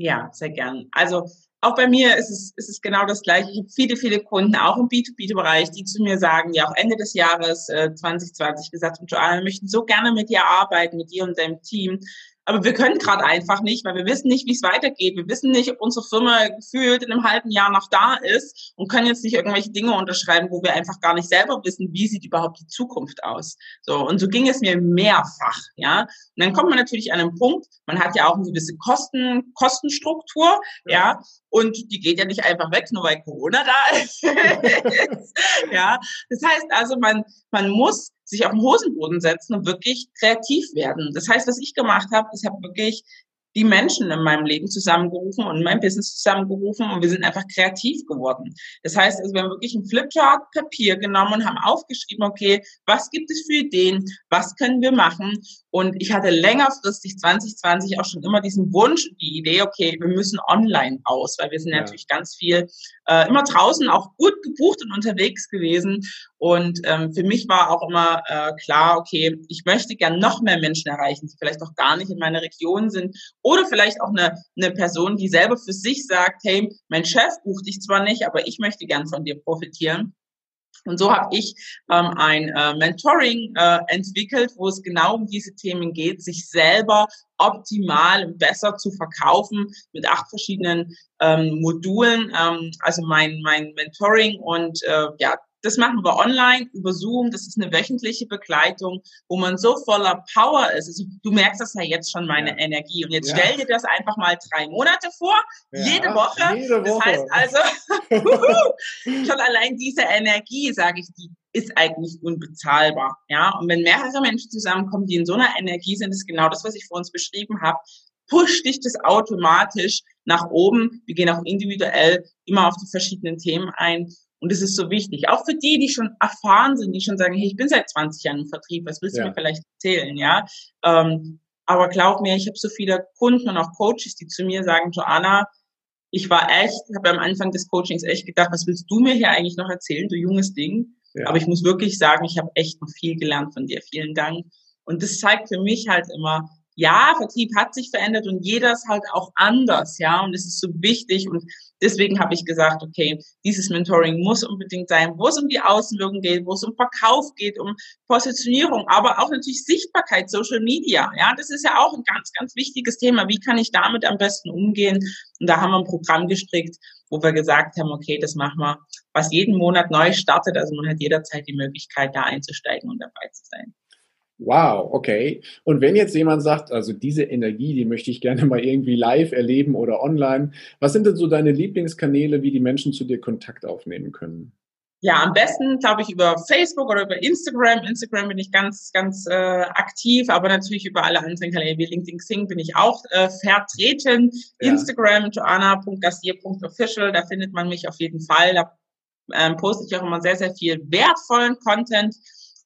Ja, sehr gern. Also auch bei mir ist es, ist es genau das Gleiche. Ich habe viele, viele Kunden, auch im B2B-Bereich, die zu mir sagen, ja auch Ende des Jahres äh, 2020 gesagt haben, Joanna, wir möchten so gerne mit dir arbeiten, mit dir und deinem Team. Aber wir können gerade einfach nicht, weil wir wissen nicht, wie es weitergeht. Wir wissen nicht, ob unsere Firma gefühlt in einem halben Jahr noch da ist und können jetzt nicht irgendwelche Dinge unterschreiben, wo wir einfach gar nicht selber wissen, wie sieht überhaupt die Zukunft aus. So und so ging es mir mehrfach, ja. Und dann kommt man natürlich an einen Punkt. Man hat ja auch eine gewisse Kosten Kostenstruktur, ja. ja und die geht ja nicht einfach weg, nur weil Corona da ist. ja, das heißt also, man man muss sich auf den Hosenboden setzen und wirklich kreativ werden. Das heißt, was ich gemacht habe, ich habe wirklich die Menschen in meinem Leben zusammengerufen und in meinem Business zusammengerufen und wir sind einfach kreativ geworden. Das heißt, also wir haben wirklich ein Flipchart Papier genommen und haben aufgeschrieben, okay, was gibt es für Ideen, was können wir machen? Und ich hatte längerfristig 2020 auch schon immer diesen Wunsch, die Idee, okay, wir müssen online raus, weil wir sind ja. natürlich ganz viel äh, immer draußen auch gut gebucht und unterwegs gewesen. Und ähm, für mich war auch immer äh, klar, okay, ich möchte gern noch mehr Menschen erreichen, die vielleicht auch gar nicht in meiner Region sind. Oder vielleicht auch eine, eine Person, die selber für sich sagt, hey, mein Chef bucht dich zwar nicht, aber ich möchte gern von dir profitieren. Und so habe ich ähm, ein äh, Mentoring äh, entwickelt, wo es genau um diese Themen geht, sich selber optimal und besser zu verkaufen mit acht verschiedenen ähm, Modulen. Ähm, also mein, mein Mentoring und äh, ja, das machen wir online über Zoom. Das ist eine wöchentliche Begleitung, wo man so voller Power ist. Also, du merkst das ja jetzt schon, meine ja. Energie. Und jetzt ja. stell dir das einfach mal drei Monate vor, ja, jede, Woche. jede Woche. Das heißt also, schon allein diese Energie, sage ich, die ist eigentlich unbezahlbar. Ja, und wenn mehrere Menschen zusammenkommen, die in so einer Energie sind, ist genau das, was ich vor uns beschrieben habe pusht dich das automatisch nach oben. Wir gehen auch individuell immer auf die verschiedenen Themen ein. Und es ist so wichtig. Auch für die, die schon erfahren sind, die schon sagen, hey, ich bin seit 20 Jahren im Vertrieb, was willst du ja. mir vielleicht erzählen, ja? Ähm, aber glaub mir, ich habe so viele Kunden und auch Coaches, die zu mir sagen, Joanna, ich war echt, habe am Anfang des Coachings echt gedacht, was willst du mir hier eigentlich noch erzählen, du junges Ding? Ja. Aber ich muss wirklich sagen, ich habe echt noch viel gelernt von dir. Vielen Dank. Und das zeigt für mich halt immer, ja, Vertrieb hat sich verändert und jeder ist halt auch anders, ja, und es ist so wichtig und deswegen habe ich gesagt, okay, dieses Mentoring muss unbedingt sein, wo es um die Außenwirkung geht, wo es um Verkauf geht, um Positionierung, aber auch natürlich Sichtbarkeit, Social Media, ja, das ist ja auch ein ganz, ganz wichtiges Thema. Wie kann ich damit am besten umgehen? Und da haben wir ein Programm gestrickt, wo wir gesagt haben, okay, das machen wir, was jeden Monat neu startet, also man hat jederzeit die Möglichkeit, da einzusteigen und dabei zu sein. Wow, okay. Und wenn jetzt jemand sagt, also diese Energie, die möchte ich gerne mal irgendwie live erleben oder online, was sind denn so deine Lieblingskanäle, wie die Menschen zu dir Kontakt aufnehmen können? Ja, am besten, glaube ich, über Facebook oder über Instagram. Instagram bin ich ganz, ganz äh, aktiv, aber natürlich über alle anderen Kanäle wie LinkedIn, Xing bin ich auch äh, vertreten. Ja. Instagram, joanna.gassier.official, da findet man mich auf jeden Fall. Da ähm, poste ich auch immer sehr, sehr viel wertvollen Content.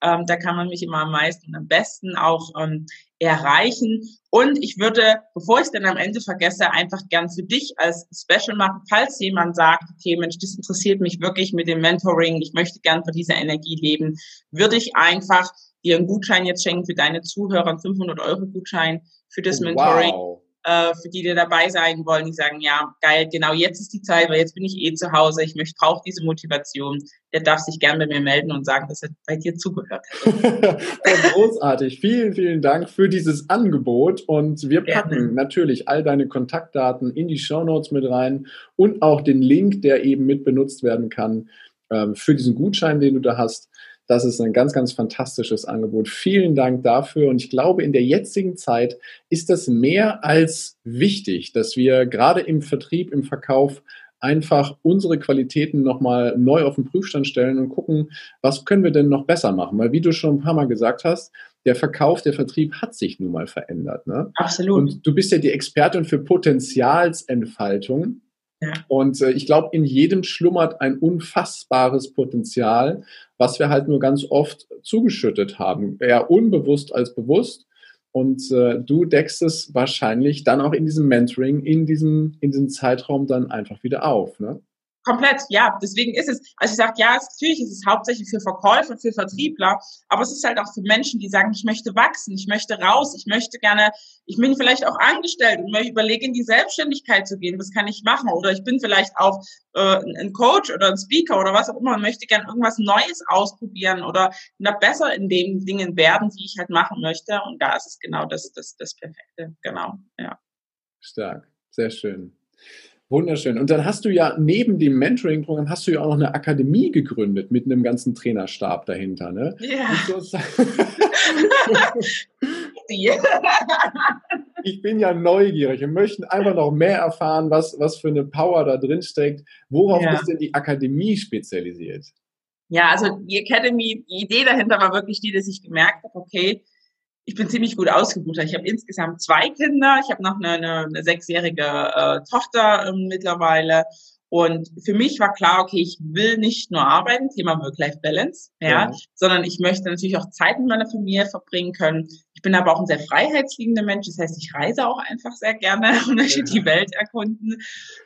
Ähm, da kann man mich immer am meisten und am besten auch ähm, erreichen. Und ich würde, bevor ich es dann am Ende vergesse, einfach gern für dich als Special machen, falls jemand sagt, okay, Mensch, das interessiert mich wirklich mit dem Mentoring, ich möchte gern von dieser Energie leben, würde ich einfach dir einen Gutschein jetzt schenken für deine Zuhörer, einen 500 Euro Gutschein für das oh, Mentoring. Wow äh, für die, die dabei sein wollen, die sagen, ja, geil, genau jetzt ist die Zeit, weil jetzt bin ich eh zu Hause, ich möchte, brauche diese Motivation, der darf sich gern bei mir melden und sagen, dass er bei dir zugehört hat. Großartig. Vielen, vielen Dank für dieses Angebot und wir packen Gerne. natürlich all deine Kontaktdaten in die Show Notes mit rein und auch den Link, der eben mit benutzt werden kann ähm, für diesen Gutschein, den du da hast. Das ist ein ganz, ganz fantastisches Angebot. Vielen Dank dafür. Und ich glaube, in der jetzigen Zeit ist das mehr als wichtig, dass wir gerade im Vertrieb, im Verkauf einfach unsere Qualitäten nochmal neu auf den Prüfstand stellen und gucken, was können wir denn noch besser machen? Weil wie du schon ein paar Mal gesagt hast, der Verkauf, der Vertrieb hat sich nun mal verändert. Ne? Absolut. Und du bist ja die Expertin für Potenzialsentfaltung. Und äh, ich glaube, in jedem schlummert ein unfassbares Potenzial, was wir halt nur ganz oft zugeschüttet haben, eher unbewusst als bewusst. Und äh, du deckst es wahrscheinlich dann auch in diesem Mentoring, in diesem, in diesem Zeitraum dann einfach wieder auf. Ne? Komplett, ja. Deswegen ist es, also ich sage, ja, natürlich ist es hauptsächlich für Verkäufer, für Vertriebler, aber es ist halt auch für Menschen, die sagen, ich möchte wachsen, ich möchte raus, ich möchte gerne, ich bin vielleicht auch angestellt und überlege, in die Selbstständigkeit zu gehen, was kann ich machen? Oder ich bin vielleicht auch äh, ein Coach oder ein Speaker oder was auch immer und möchte gerne irgendwas Neues ausprobieren oder besser in den Dingen werden, die ich halt machen möchte. Und da ist es genau das, das, das Perfekte. Genau, ja. Stark, sehr schön. Wunderschön. Und dann hast du ja neben dem Mentoring-Programm hast du ja auch noch eine Akademie gegründet mit einem ganzen Trainerstab dahinter, ne? Ja. ich bin ja neugierig und möchte einfach noch mehr erfahren, was, was für eine Power da drin steckt. Worauf ja. ist denn die Akademie spezialisiert? Ja, also die Academy, die Idee dahinter war wirklich die, dass ich gemerkt habe, okay, ich bin ziemlich gut ausgebucht. Ich habe insgesamt zwei Kinder. Ich habe noch eine, eine, eine sechsjährige äh, Tochter ähm, mittlerweile. Und für mich war klar, okay, ich will nicht nur arbeiten, Thema Work-Life-Balance, ja, ja, sondern ich möchte natürlich auch Zeit mit meiner Familie verbringen können bin aber auch ein sehr freiheitsliebender Mensch. Das heißt, ich reise auch einfach sehr gerne und möchte ja. die Welt erkunden.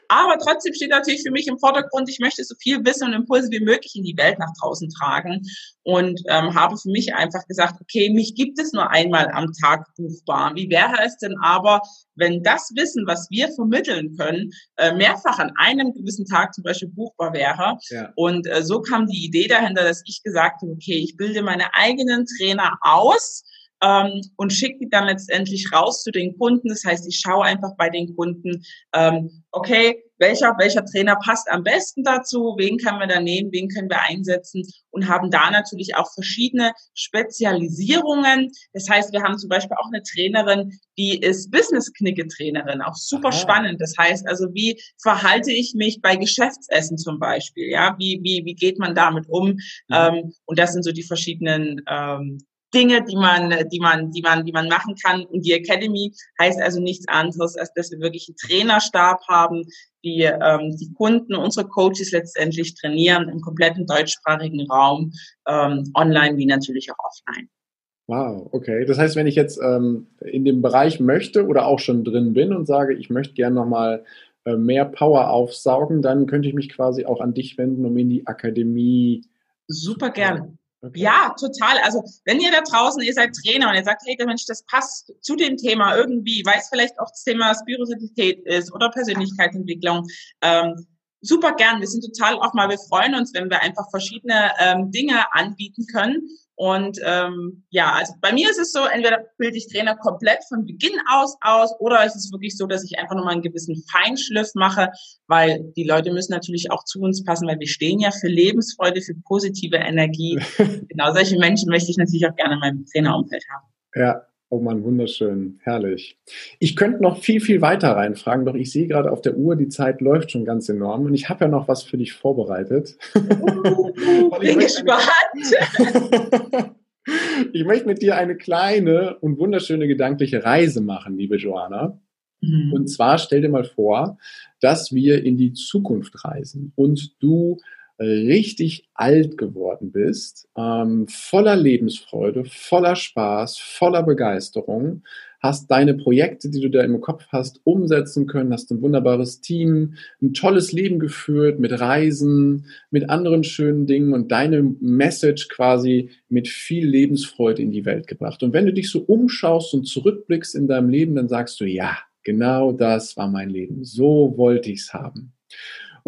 Aber trotzdem steht natürlich für mich im Vordergrund, ich möchte so viel Wissen und Impulse wie möglich in die Welt nach draußen tragen und ähm, habe für mich einfach gesagt, okay, mich gibt es nur einmal am Tag buchbar. Wie wäre es denn aber, wenn das Wissen, was wir vermitteln können, äh, mehrfach an einem gewissen Tag zum Beispiel buchbar wäre? Ja. Und äh, so kam die Idee dahinter, dass ich gesagt habe, okay, ich bilde meine eigenen Trainer aus ähm, und schicke die dann letztendlich raus zu den Kunden. Das heißt, ich schaue einfach bei den Kunden, ähm, okay, welcher, welcher Trainer passt am besten dazu, wen können wir da nehmen, wen können wir einsetzen und haben da natürlich auch verschiedene Spezialisierungen. Das heißt, wir haben zum Beispiel auch eine Trainerin, die ist Business-Knicke-Trainerin, auch super Aha. spannend. Das heißt also, wie verhalte ich mich bei Geschäftsessen zum Beispiel? Ja, wie, wie, wie geht man damit um? Mhm. Ähm, und das sind so die verschiedenen ähm, Dinge, die man, die man, die man, die man machen kann. Und die Academy heißt also nichts anderes, als dass wir wirklich einen Trainerstab haben, die ähm, die Kunden, unsere Coaches letztendlich trainieren im kompletten deutschsprachigen Raum, ähm, online wie natürlich auch offline. Wow, okay. Das heißt, wenn ich jetzt ähm, in dem Bereich möchte oder auch schon drin bin und sage, ich möchte gerne nochmal äh, mehr Power aufsaugen, dann könnte ich mich quasi auch an dich wenden, um in die Akademie. Super gern. Okay. Ja, total. Also wenn ihr da draußen, ihr seid Trainer und ihr sagt, hey, der Mensch, das passt zu dem Thema irgendwie, weil es vielleicht auch das Thema Spiritualität ist oder Persönlichkeitsentwicklung, ähm, super gern. Wir sind total auch mal, wir freuen uns, wenn wir einfach verschiedene ähm, Dinge anbieten können. Und ähm, ja, also bei mir ist es so, entweder bilde ich Trainer komplett von Beginn aus aus oder ist es wirklich so, dass ich einfach nochmal einen gewissen Feinschliff mache, weil die Leute müssen natürlich auch zu uns passen, weil wir stehen ja für Lebensfreude, für positive Energie. genau solche Menschen möchte ich natürlich auch gerne in meinem Trainerumfeld haben. Ja, Oh man, wunderschön, herrlich. Ich könnte noch viel, viel weiter reinfragen, doch ich sehe gerade auf der Uhr, die Zeit läuft schon ganz enorm und ich habe ja noch was für dich vorbereitet. Uh, bin gespannt. ich möchte mit dir eine kleine und wunderschöne gedankliche Reise machen, liebe Joanna. Mhm. Und zwar stell dir mal vor, dass wir in die Zukunft reisen und du richtig alt geworden bist, ähm, voller Lebensfreude, voller Spaß, voller Begeisterung, hast deine Projekte, die du da im Kopf hast, umsetzen können, hast ein wunderbares Team, ein tolles Leben geführt mit Reisen, mit anderen schönen Dingen und deine Message quasi mit viel Lebensfreude in die Welt gebracht. Und wenn du dich so umschaust und zurückblickst in deinem Leben, dann sagst du, ja, genau das war mein Leben. So wollte ich's haben.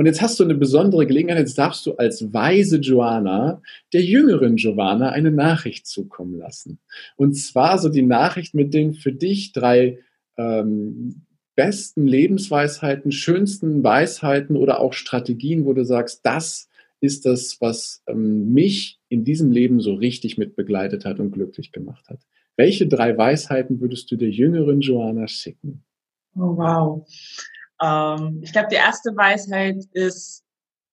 Und jetzt hast du eine besondere Gelegenheit, jetzt darfst du als weise Joanna der jüngeren Joanna eine Nachricht zukommen lassen. Und zwar so die Nachricht mit den für dich drei ähm, besten Lebensweisheiten, schönsten Weisheiten oder auch Strategien, wo du sagst, das ist das, was ähm, mich in diesem Leben so richtig mit begleitet hat und glücklich gemacht hat. Welche drei Weisheiten würdest du der jüngeren Joanna schicken? Oh, wow. Ähm, ich glaube, die erste Weisheit ist,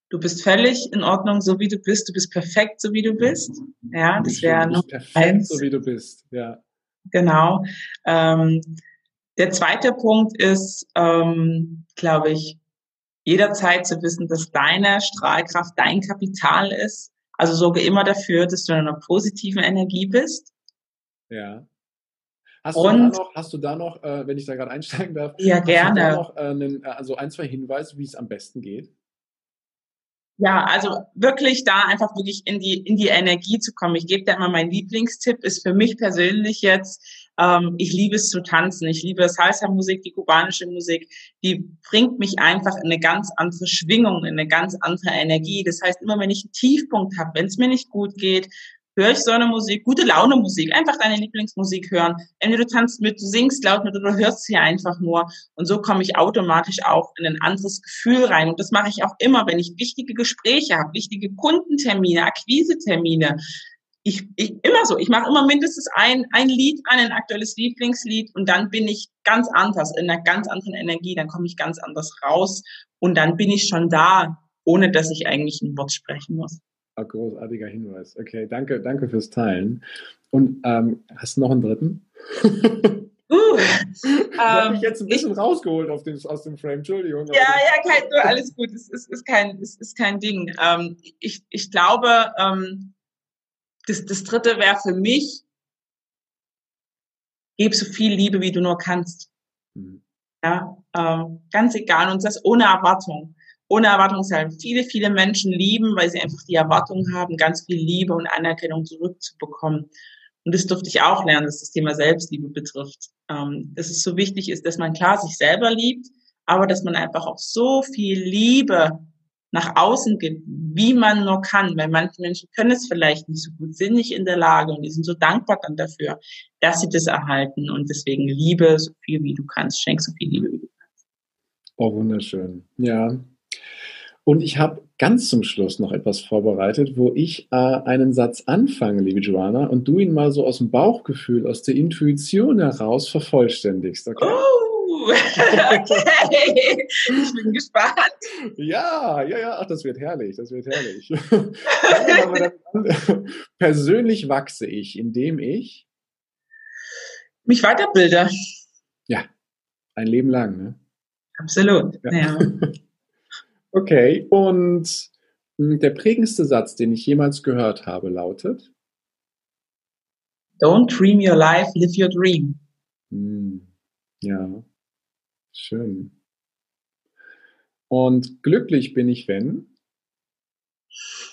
du bist völlig in Ordnung, so wie du bist. Du bist perfekt, so wie du bist. Ja, das wäre noch perfekt, eins. so wie du bist. Ja. Genau. Ähm, der zweite Punkt ist, ähm, glaube ich, jederzeit zu wissen, dass deine Strahlkraft dein Kapital ist. Also sorge immer dafür, dass du in einer positiven Energie bist. Ja. Hast und, du da noch, hast du da noch äh, wenn ich da gerade einsteigen darf, ja, gerne. noch, äh, einen, äh, also ein, zwei Hinweise, wie es am besten geht? Ja, also wirklich da einfach wirklich in die, in die Energie zu kommen. Ich gebe da immer meinen Lieblingstipp, ist für mich persönlich jetzt, ähm, ich liebe es zu tanzen. Ich liebe Salsa-Musik, die kubanische Musik. Die bringt mich einfach in eine ganz andere Schwingung, in eine ganz andere Energie. Das heißt, immer wenn ich einen Tiefpunkt habe, wenn es mir nicht gut geht, höre ich so eine Musik, gute Laune Musik, einfach deine Lieblingsmusik hören. Entweder du tanzt mit, du singst laut mit oder du hörst sie einfach nur. Und so komme ich automatisch auch in ein anderes Gefühl rein. Und das mache ich auch immer, wenn ich wichtige Gespräche habe, wichtige Kundentermine, Akquisetermine. Ich, ich immer so, ich mache immer mindestens ein, ein Lied an, ein aktuelles Lieblingslied und dann bin ich ganz anders, in einer ganz anderen Energie, dann komme ich ganz anders raus und dann bin ich schon da, ohne dass ich eigentlich ein Wort sprechen muss. Ah, großartiger Hinweis. Okay, danke, danke fürs Teilen. Und ähm, hast du noch einen dritten? Uh, ich habe mich jetzt ein bisschen ich, rausgeholt den, aus dem Frame, Entschuldigung. Ja, ja, kein, alles gut, es ist, ist, kein, es ist kein Ding. Ähm, ich, ich glaube, ähm, das, das dritte wäre für mich, gib so viel Liebe, wie du nur kannst. Mhm. Ja, ähm, ganz egal, und das ohne Erwartung ohne Erwartungshaltung. Viele, viele Menschen lieben, weil sie einfach die Erwartung haben, ganz viel Liebe und Anerkennung zurückzubekommen. Und das durfte ich auch lernen, dass das Thema Selbstliebe betrifft. Ähm, dass es so wichtig ist, dass man klar sich selber liebt, aber dass man einfach auch so viel Liebe nach außen gibt, wie man nur kann. Weil manche Menschen können es vielleicht nicht so gut, sind nicht in der Lage und die sind so dankbar dann dafür, dass sie das erhalten. Und deswegen Liebe so viel wie du kannst, schenk so viel Liebe wie du kannst. Oh, wunderschön. Ja, und ich habe ganz zum Schluss noch etwas vorbereitet, wo ich äh, einen Satz anfange, liebe Joanna, und du ihn mal so aus dem Bauchgefühl, aus der Intuition heraus vervollständigst. Okay? Oh, okay. Ich bin gespannt. Ja, ja, ja, ach, das wird herrlich, das wird herrlich. Persönlich wachse ich, indem ich mich weiterbilde. Ja, ein Leben lang, ne? Absolut. Ja. ja. Okay, und hm, der prägendste Satz, den ich jemals gehört habe, lautet? Don't dream your life, live your dream. Hm, ja, schön. Und glücklich bin ich, wenn?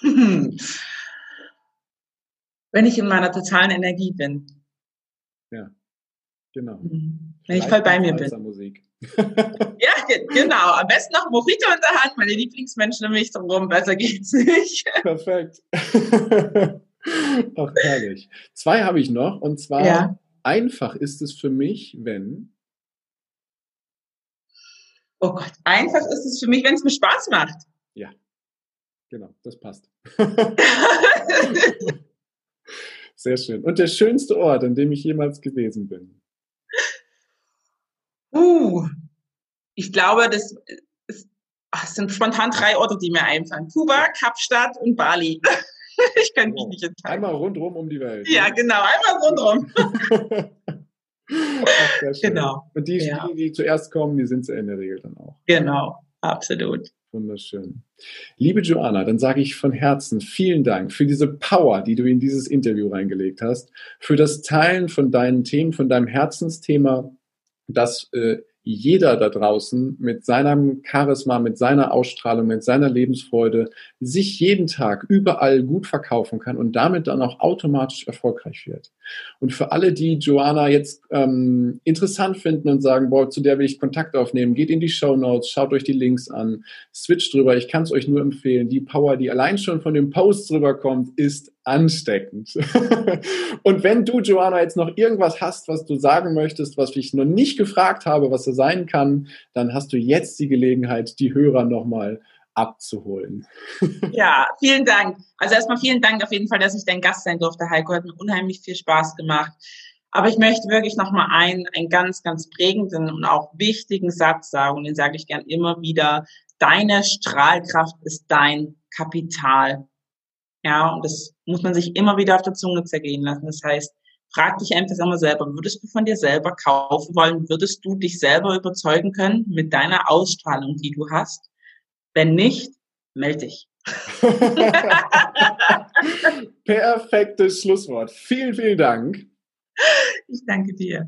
wenn ich in meiner totalen Energie bin. Ja, genau. Hm. Wenn ich voll bei mir bin. Musik. genau. Am besten noch Mojito in der Hand, meine Lieblingsmenschen um mich drum. Besser geht's nicht. Perfekt. Ach, herrlich. Zwei habe ich noch. Und zwar, ja. einfach ist es für mich, wenn. Oh Gott, einfach ist es für mich, wenn es mir Spaß macht. Ja, genau, das passt. Sehr schön. Und der schönste Ort, an dem ich jemals gewesen bin. Uh, ich glaube, das, ist, ach, sind spontan drei Orte, die mir einfallen. Kuba, Kapstadt und Bali. ich kann mich oh, nicht entscheiden. Einmal rundrum um die Welt. Ja, ne? genau, einmal rundrum. ach, genau. Und die, ja. die, die zuerst kommen, die sind es in der Regel dann auch. Genau, absolut. Wunderschön. Liebe Joanna, dann sage ich von Herzen vielen Dank für diese Power, die du in dieses Interview reingelegt hast, für das Teilen von deinen Themen, von deinem Herzensthema dass äh, jeder da draußen mit seinem Charisma, mit seiner Ausstrahlung, mit seiner Lebensfreude sich jeden Tag überall gut verkaufen kann und damit dann auch automatisch erfolgreich wird. Und für alle, die Joanna jetzt ähm, interessant finden und sagen, boah, zu der will ich Kontakt aufnehmen, geht in die Show Notes, schaut euch die Links an, switcht drüber. Ich kann es euch nur empfehlen. Die Power, die allein schon von dem Post drüber kommt, ist ansteckend. und wenn du, Joanna, jetzt noch irgendwas hast, was du sagen möchtest, was ich noch nicht gefragt habe, was er sein kann, dann hast du jetzt die Gelegenheit, die Hörer nochmal abzuholen. ja, vielen Dank. Also erstmal vielen Dank auf jeden Fall, dass ich dein Gast sein durfte, Heiko. Hat mir unheimlich viel Spaß gemacht. Aber ich möchte wirklich nochmal einen, einen ganz, ganz prägenden und auch wichtigen Satz sagen. Und den sage ich gern immer wieder. Deine Strahlkraft ist dein Kapital. Ja, und das muss man sich immer wieder auf der Zunge zergehen lassen. Das heißt, frag dich einfach immer selber, würdest du von dir selber kaufen wollen? Würdest du dich selber überzeugen können mit deiner Ausstrahlung, die du hast? Wenn nicht, melde dich. Perfektes Schlusswort. Vielen, vielen Dank. Ich danke dir.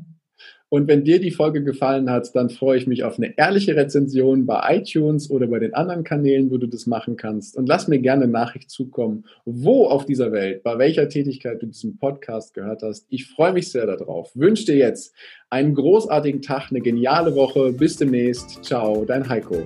Und wenn dir die Folge gefallen hat, dann freue ich mich auf eine ehrliche Rezension bei iTunes oder bei den anderen Kanälen, wo du das machen kannst. Und lass mir gerne Nachricht zukommen, wo auf dieser Welt, bei welcher Tätigkeit du diesen Podcast gehört hast. Ich freue mich sehr darauf. Wünsche dir jetzt einen großartigen Tag, eine geniale Woche. Bis demnächst. Ciao, dein Heiko.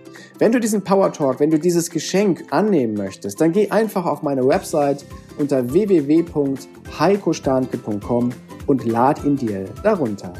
Wenn du diesen Power Talk, wenn du dieses Geschenk annehmen möchtest, dann geh einfach auf meine Website unter www.heikostanke.com und lad ihn dir darunter.